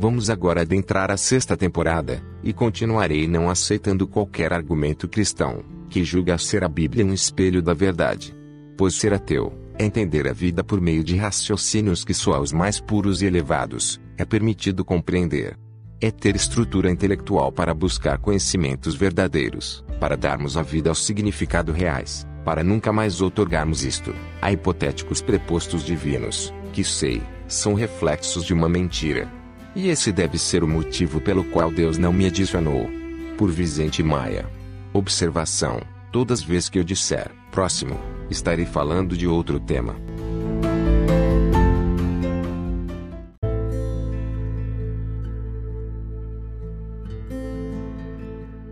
Vamos agora adentrar a sexta temporada, e continuarei não aceitando qualquer argumento cristão, que julga ser a Bíblia um espelho da verdade. Pois ser ateu, é entender a vida por meio de raciocínios que só aos mais puros e elevados, é permitido compreender. É ter estrutura intelectual para buscar conhecimentos verdadeiros, para darmos a vida aos significados reais, para nunca mais outorgarmos isto, a hipotéticos prepostos divinos, que sei, são reflexos de uma mentira, e esse deve ser o motivo pelo qual Deus não me adicionou. Por Vicente Maia. Observação: todas as vezes que eu disser próximo, estarei falando de outro tema.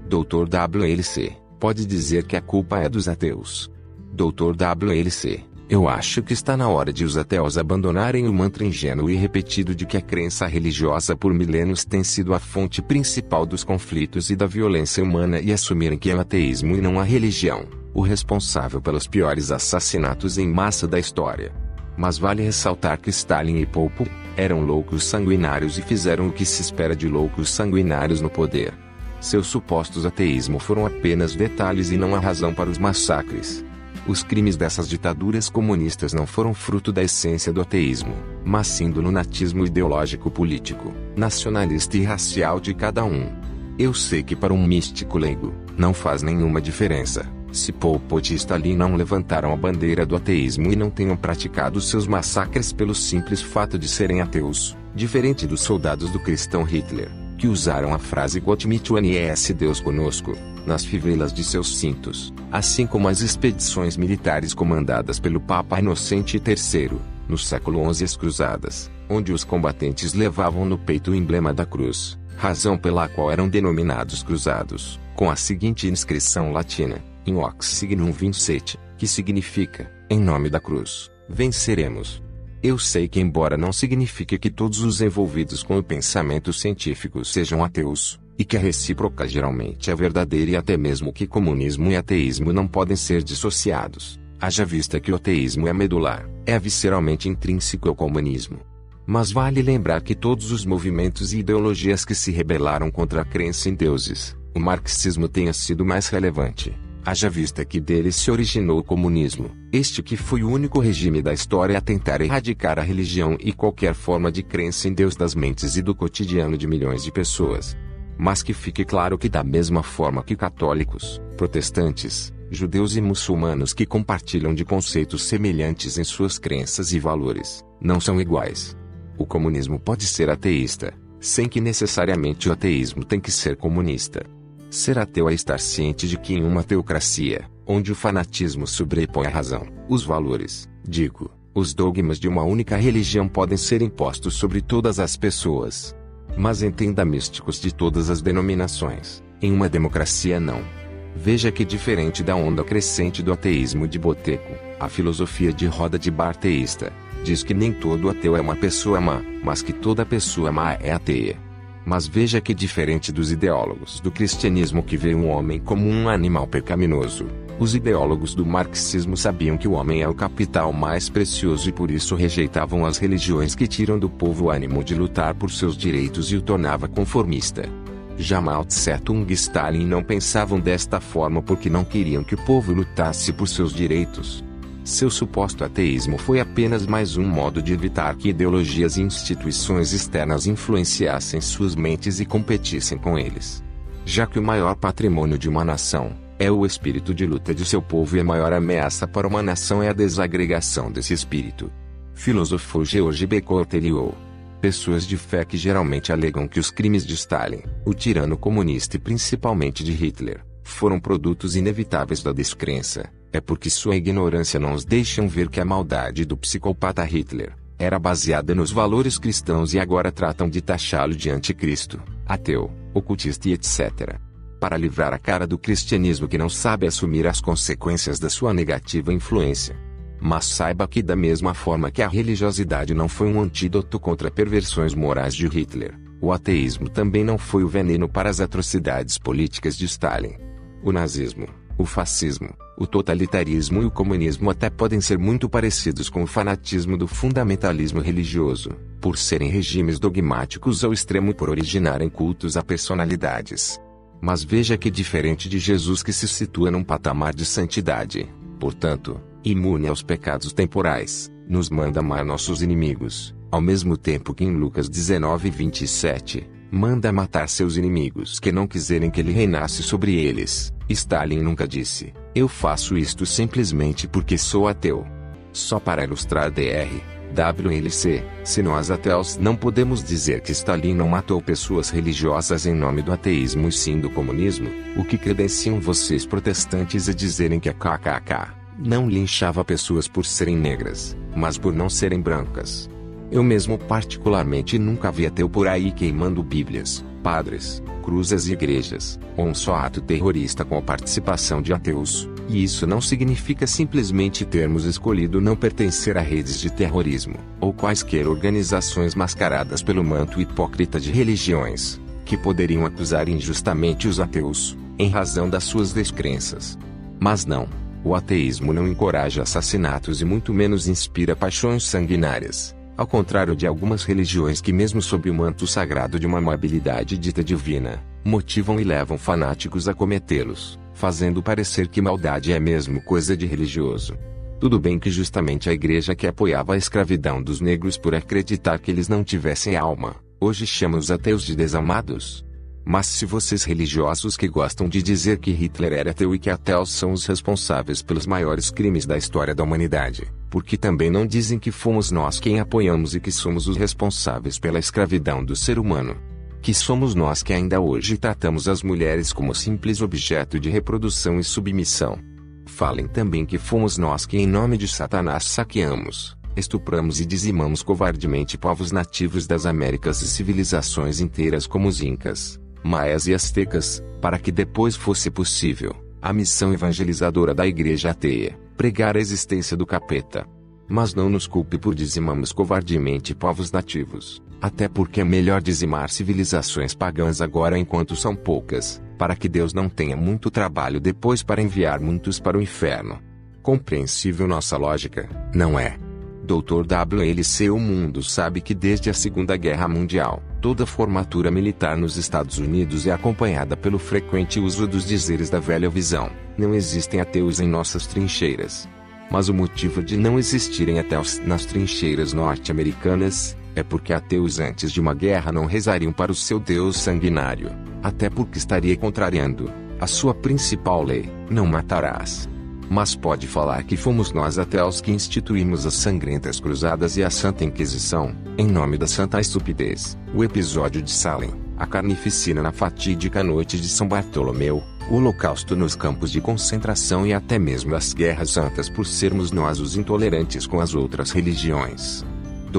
Dr. WLC pode dizer que a culpa é dos ateus. Dr. WLC eu acho que está na hora de os ateus abandonarem o mantra ingênuo e repetido de que a crença religiosa por milênios tem sido a fonte principal dos conflitos e da violência humana e assumirem que é o ateísmo e não a religião, o responsável pelos piores assassinatos em massa da história. Mas vale ressaltar que Stalin e Popo eram loucos sanguinários e fizeram o que se espera de loucos sanguinários no poder. Seus supostos ateísmo foram apenas detalhes e não a razão para os massacres. Os crimes dessas ditaduras comunistas não foram fruto da essência do ateísmo, mas sim do lunatismo ideológico político, nacionalista e racial de cada um. Eu sei que para um místico leigo, não faz nenhuma diferença. Se Pol Pot e Stalin não levantaram a bandeira do ateísmo e não tenham praticado seus massacres pelo simples fato de serem ateus, diferente dos soldados do cristão Hitler, que usaram a frase Gott mit uns Deus conosco, nas fivelas de seus cintos, assim como as expedições militares comandadas pelo Papa Inocente III, no século XI as cruzadas, onde os combatentes levavam no peito o emblema da cruz, razão pela qual eram denominados cruzados, com a seguinte inscrição latina, in hoc signum vincit, que significa, em nome da cruz, venceremos. Eu sei que embora não signifique que todos os envolvidos com o pensamento científico sejam ateus, e que a recíproca geralmente é verdadeira e até mesmo que comunismo e ateísmo não podem ser dissociados, haja vista que o ateísmo é medular, é visceralmente intrínseco ao comunismo. Mas vale lembrar que todos os movimentos e ideologias que se rebelaram contra a crença em deuses, o marxismo tenha sido mais relevante. Haja vista que dele se originou o comunismo, este que foi o único regime da história a tentar erradicar a religião e qualquer forma de crença em Deus das mentes e do cotidiano de milhões de pessoas. Mas que fique claro que, da mesma forma que católicos, protestantes, judeus e muçulmanos que compartilham de conceitos semelhantes em suas crenças e valores, não são iguais. O comunismo pode ser ateísta, sem que necessariamente o ateísmo tem que ser comunista. Ser ateu é estar ciente de que em uma teocracia, onde o fanatismo sobrepõe a razão, os valores, digo, os dogmas de uma única religião podem ser impostos sobre todas as pessoas, mas entenda místicos de todas as denominações. Em uma democracia não. Veja que diferente da onda crescente do ateísmo de boteco, a filosofia de roda de bar teísta, diz que nem todo ateu é uma pessoa má, mas que toda pessoa má é ateia. Mas veja que diferente dos ideólogos do cristianismo que vê um homem como um animal pecaminoso, os ideólogos do marxismo sabiam que o homem é o capital mais precioso e por isso rejeitavam as religiões que tiram do povo o ânimo de lutar por seus direitos e o tornava conformista. Já Mao Tse Tung e Stalin não pensavam desta forma porque não queriam que o povo lutasse por seus direitos. Seu suposto ateísmo foi apenas mais um modo de evitar que ideologias e instituições externas influenciassem suas mentes e competissem com eles. Já que o maior patrimônio de uma nação, é o espírito de luta de seu povo e a maior ameaça para uma nação é a desagregação desse espírito. Filosofou George B. Corteliou. Pessoas de fé que geralmente alegam que os crimes de Stalin, o tirano comunista e principalmente de Hitler, foram produtos inevitáveis da descrença, é porque sua ignorância não os deixam ver que a maldade do psicopata Hitler era baseada nos valores cristãos e agora tratam de taxá-lo de anticristo, ateu, ocultista e etc para livrar a cara do cristianismo que não sabe assumir as consequências da sua negativa influência. Mas saiba que, da mesma forma que a religiosidade não foi um antídoto contra perversões morais de Hitler, o ateísmo também não foi o veneno para as atrocidades políticas de Stalin. O nazismo, O fascismo, o totalitarismo e o comunismo até podem ser muito parecidos com o fanatismo do fundamentalismo religioso, por serem regimes dogmáticos ao extremo por originarem cultos a personalidades. Mas veja que diferente de Jesus que se situa num patamar de santidade, portanto, imune aos pecados temporais, nos manda amar nossos inimigos, ao mesmo tempo que em Lucas 19, 27, manda matar seus inimigos que não quiserem que ele reinasse sobre eles. Stalin nunca disse: Eu faço isto simplesmente porque sou ateu. Só para ilustrar Dr. WLC, se nós ateus não podemos dizer que Stalin não matou pessoas religiosas em nome do ateísmo e sim do comunismo, o que credenciam vocês protestantes a dizerem que a KKK não linchava pessoas por serem negras, mas por não serem brancas. Eu mesmo particularmente nunca vi ateu por aí queimando bíblias, padres, cruzes e igrejas, ou um só ato terrorista com a participação de ateus, e isso não significa simplesmente termos escolhido não pertencer a redes de terrorismo, ou quaisquer organizações mascaradas pelo manto hipócrita de religiões, que poderiam acusar injustamente os ateus, em razão das suas descrenças. Mas não. O ateísmo não encoraja assassinatos e muito menos inspira paixões sanguinárias. Ao contrário de algumas religiões que, mesmo sob o manto sagrado de uma amabilidade dita divina, motivam e levam fanáticos a cometê-los, fazendo parecer que maldade é mesmo coisa de religioso. Tudo bem que justamente a igreja que apoiava a escravidão dos negros por acreditar que eles não tivessem alma, hoje chama os ateus de desamados. Mas se vocês religiosos que gostam de dizer que Hitler era ateu e que ateus são os responsáveis pelos maiores crimes da história da humanidade, porque também não dizem que fomos nós quem apoiamos e que somos os responsáveis pela escravidão do ser humano? Que somos nós que ainda hoje tratamos as mulheres como simples objeto de reprodução e submissão? Falem também que fomos nós que, em nome de Satanás, saqueamos, estupramos e dizimamos covardemente povos nativos das Américas e civilizações inteiras como os Incas, maias e astecas, para que depois fosse possível a missão evangelizadora da igreja ateia, pregar a existência do capeta. Mas não nos culpe por dizimamos covardemente povos nativos, até porque é melhor dizimar civilizações pagãs agora enquanto são poucas, para que Deus não tenha muito trabalho depois para enviar muitos para o inferno. Compreensível nossa lógica, não é? Dr. WLC O mundo sabe que desde a Segunda Guerra Mundial, toda formatura militar nos Estados Unidos é acompanhada pelo frequente uso dos dizeres da velha visão: não existem ateus em nossas trincheiras. Mas o motivo de não existirem ateus nas trincheiras norte-americanas é porque ateus antes de uma guerra não rezariam para o seu Deus sanguinário, até porque estaria contrariando a sua principal lei: não matarás. Mas pode falar que fomos nós até os que instituímos as sangrentas cruzadas e a Santa Inquisição, em nome da Santa Estupidez. O episódio de Salem, a carnificina na fatídica noite de São Bartolomeu, o holocausto nos campos de concentração e até mesmo as guerras santas por sermos nós os intolerantes com as outras religiões.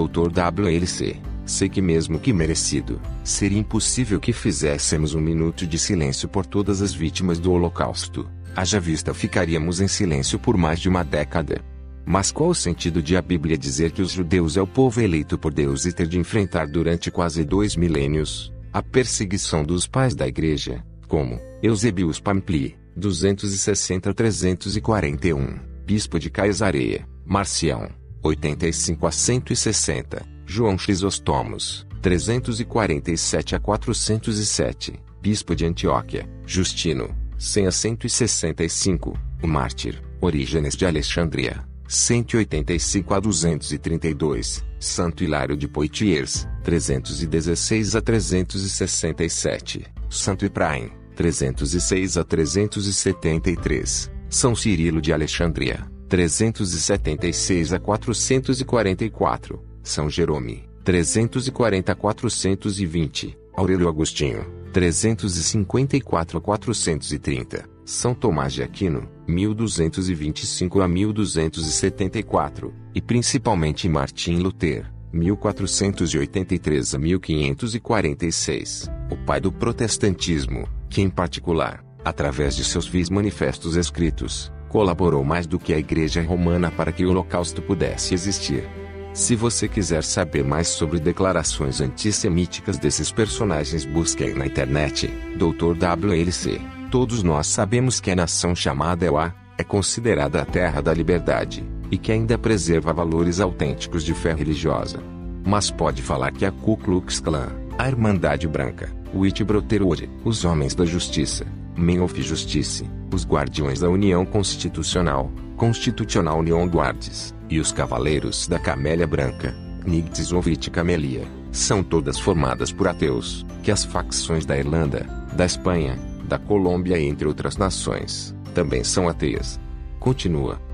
Dr. WLC, sei que mesmo que merecido, seria impossível que fizéssemos um minuto de silêncio por todas as vítimas do holocausto haja vista ficaríamos em silêncio por mais de uma década. Mas qual o sentido de a Bíblia dizer que os judeus é o povo eleito por Deus e ter de enfrentar durante quase dois milênios a perseguição dos pais da igreja, como Eusebius Pampli, 260-341, bispo de Caisareia, Marcião, 85 a 160, João Crisostomos, 347 a 407, bispo de Antioquia, Justino, 100 a 165, o mártir, Orígenes de Alexandria, 185 a 232, Santo Hilário de Poitiers, 316 a 367, Santo Ipraim, 306 a 373, São Cirilo de Alexandria, 376 a 444, São Jerome, 340 a 420, Aurélio Agostinho, 354 a 430, São Tomás de Aquino, 1225 a 1274, e principalmente Martim Lutero, 1483 a 1546, o pai do protestantismo, que em particular, através de seus vis manifestos escritos, colaborou mais do que a Igreja Romana para que o Holocausto pudesse existir. Se você quiser saber mais sobre declarações antissemíticas desses personagens, busque na internet, Dr. WLC. Todos nós sabemos que a nação chamada Ewa é considerada a terra da liberdade, e que ainda preserva valores autênticos de fé religiosa. Mas pode falar que a Ku Klux Klan, a Irmandade Branca, o Itbroterode, os Homens da Justiça, Men of Justice, os Guardiões da União Constitucional, Constitutional Union Guards, e os Cavaleiros da Camélia Branca, Knights Camelia, são todas formadas por ateus, que as facções da Irlanda, da Espanha, da Colômbia entre outras nações, também são ateias. Continua.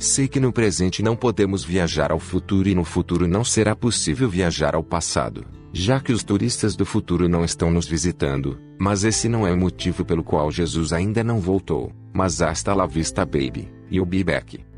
Sei que no presente não podemos viajar ao futuro e no futuro não será possível viajar ao passado já que os turistas do futuro não estão nos visitando, mas esse não é o motivo pelo qual Jesus ainda não voltou, mas hasta la vista baby, e o be back.